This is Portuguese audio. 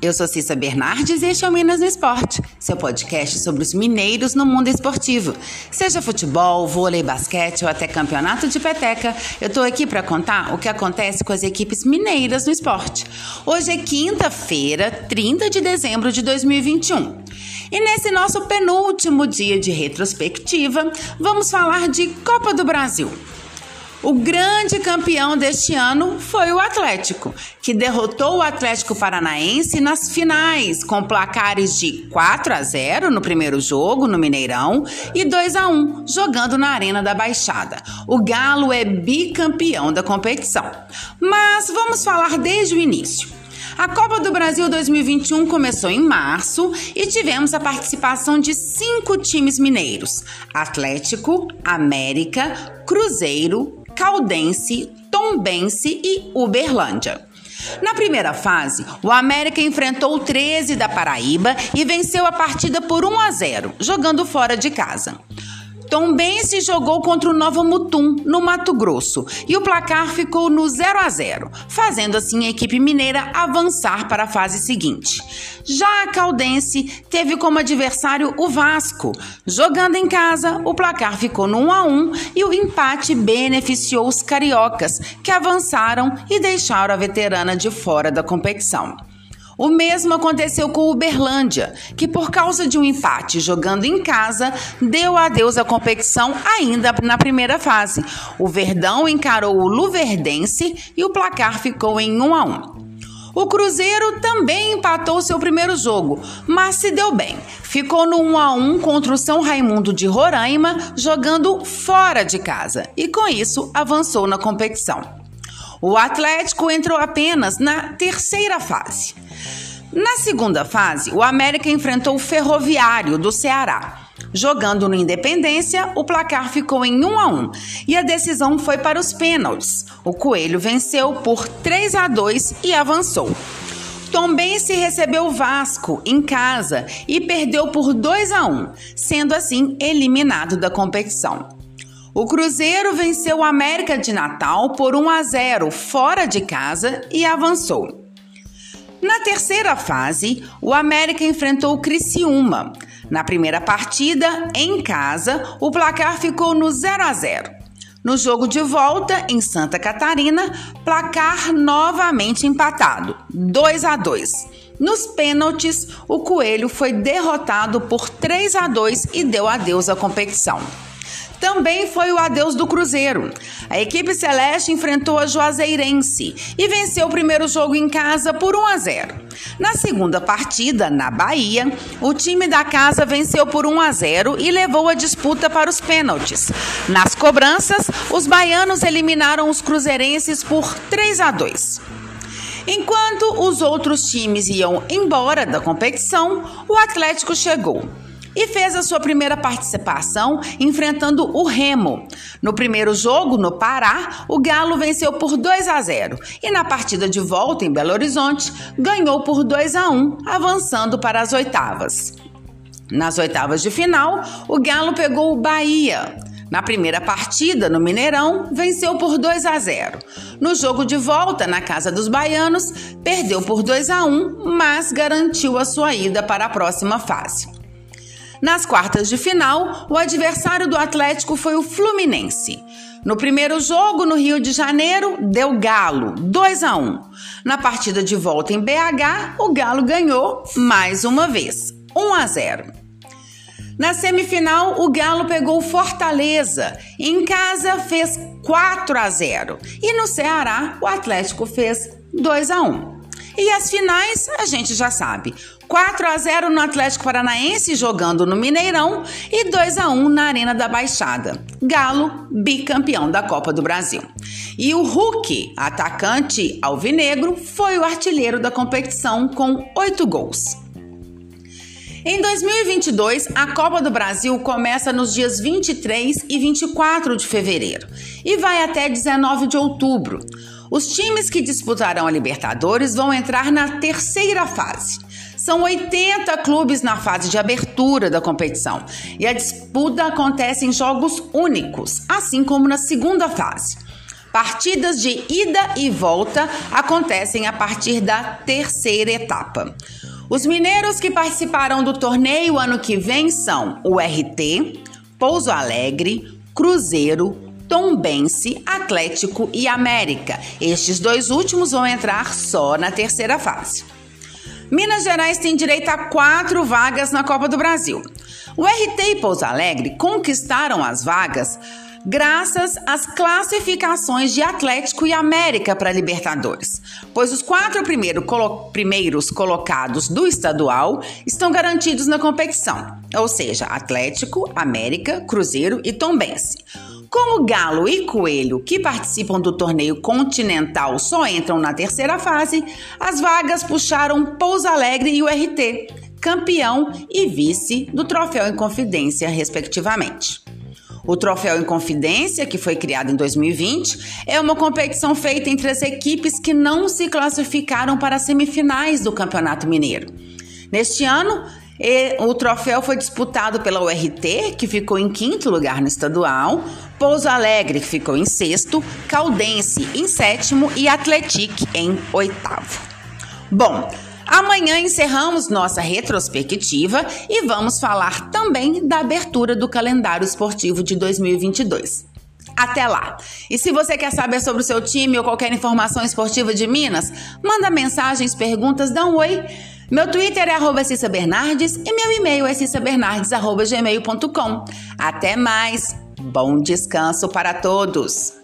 Eu sou Cissa Bernardes e este é o Minas no Esporte, seu podcast sobre os mineiros no mundo esportivo. Seja futebol, vôlei, basquete ou até campeonato de peteca, eu tô aqui para contar o que acontece com as equipes mineiras no esporte. Hoje é quinta-feira, 30 de dezembro de 2021. E nesse nosso penúltimo dia de retrospectiva, vamos falar de Copa do Brasil. O grande campeão deste ano foi o Atlético, que derrotou o Atlético Paranaense nas finais, com placares de 4 a 0 no primeiro jogo, no Mineirão, e 2 a 1 jogando na Arena da Baixada. O Galo é bicampeão da competição. Mas vamos falar desde o início. A Copa do Brasil 2021 começou em março e tivemos a participação de cinco times mineiros: Atlético, América, Cruzeiro, Caldense, Tombense e Uberlândia. Na primeira fase, o América enfrentou o 13 da Paraíba e venceu a partida por 1 a 0, jogando fora de casa. Tombense jogou contra o Nova Mutum, no Mato Grosso, e o placar ficou no 0 a 0, fazendo assim a equipe mineira avançar para a fase seguinte. Já a Caldense teve como adversário o Vasco. Jogando em casa, o placar ficou no 1 a 1 e o empate beneficiou os cariocas, que avançaram e deixaram a veterana de fora da competição. O mesmo aconteceu com o Uberlândia, que por causa de um empate jogando em casa, deu adeus à competição ainda na primeira fase. O Verdão encarou o Luverdense e o placar ficou em 1 a 1. O Cruzeiro também empatou seu primeiro jogo, mas se deu bem. Ficou no 1 a 1 contra o São Raimundo de Roraima, jogando fora de casa, e com isso avançou na competição. O Atlético entrou apenas na terceira fase. Na segunda fase, o América enfrentou o Ferroviário do Ceará. Jogando no Independência, o placar ficou em 1 a 1 e a decisão foi para os pênaltis. O Coelho venceu por 3 a 2 e avançou. Tombense recebeu o Vasco em casa e perdeu por 2 a 1, sendo assim eliminado da competição. O Cruzeiro venceu o América de Natal por 1 a 0 fora de casa e avançou. Na terceira fase, o América enfrentou o Criciúma. Na primeira partida, em casa, o placar ficou no 0 a 0. No jogo de volta, em Santa Catarina, placar novamente empatado, 2 a 2. Nos pênaltis, o Coelho foi derrotado por 3 a 2 e deu adeus à competição também foi o adeus do Cruzeiro. A equipe celeste enfrentou a Juazeirense e venceu o primeiro jogo em casa por 1 a 0. Na segunda partida, na Bahia, o time da casa venceu por 1 a 0 e levou a disputa para os pênaltis. Nas cobranças, os baianos eliminaram os cruzeirenses por 3 a 2. Enquanto os outros times iam embora da competição, o Atlético chegou e fez a sua primeira participação enfrentando o Remo. No primeiro jogo, no Pará, o Galo venceu por 2 a 0 e na partida de volta em Belo Horizonte, ganhou por 2 a 1, avançando para as oitavas. Nas oitavas de final, o Galo pegou o Bahia. Na primeira partida, no Mineirão, venceu por 2 a 0. No jogo de volta, na casa dos baianos, perdeu por 2 a 1, mas garantiu a sua ida para a próxima fase. Nas quartas de final, o adversário do Atlético foi o Fluminense. No primeiro jogo, no Rio de Janeiro, deu Galo, 2 a 1. Na partida de volta em BH, o Galo ganhou mais uma vez, 1 a 0. Na semifinal, o Galo pegou Fortaleza. Em casa fez 4 a 0 e no Ceará o Atlético fez 2 a 1. E as finais, a gente já sabe. 4 a 0 no Atlético Paranaense jogando no Mineirão e 2 a 1 na Arena da Baixada. Galo, bicampeão da Copa do Brasil. E o Hulk, atacante alvinegro, foi o artilheiro da competição com 8 gols. Em 2022, a Copa do Brasil começa nos dias 23 e 24 de fevereiro e vai até 19 de outubro. Os times que disputarão a Libertadores vão entrar na terceira fase. São 80 clubes na fase de abertura da competição e a disputa acontece em jogos únicos, assim como na segunda fase. Partidas de ida e volta acontecem a partir da terceira etapa. Os mineiros que participarão do torneio ano que vem são o RT, Pouso Alegre, Cruzeiro, Tombense, Atlético e América. Estes dois últimos vão entrar só na terceira fase. Minas Gerais tem direito a quatro vagas na Copa do Brasil. O RT e Pouso Alegre conquistaram as vagas graças às classificações de Atlético e América para Libertadores, pois os quatro primeiro colo primeiros colocados do estadual estão garantidos na competição, ou seja, Atlético, América, Cruzeiro e Tombense. Como Galo e Coelho, que participam do torneio continental, só entram na terceira fase, as vagas puxaram Pouso Alegre e o RT, campeão e vice do Troféu em Confidência, respectivamente. O Troféu em Confidência, que foi criado em 2020, é uma competição feita entre as equipes que não se classificaram para as semifinais do Campeonato Mineiro. Neste ano, o troféu foi disputado pela URT, que ficou em quinto lugar no estadual, Pouso Alegre, que ficou em sexto, Caldense em sétimo e Atletique em oitavo. Bom, Amanhã encerramos nossa retrospectiva e vamos falar também da abertura do calendário esportivo de 2022. Até lá! E se você quer saber sobre o seu time ou qualquer informação esportiva de Minas, manda mensagens, perguntas, dá um oi. Meu Twitter é arroba Cissa Bernardes e meu e-mail é cissabernardes.gmail.com. Até mais! Bom descanso para todos!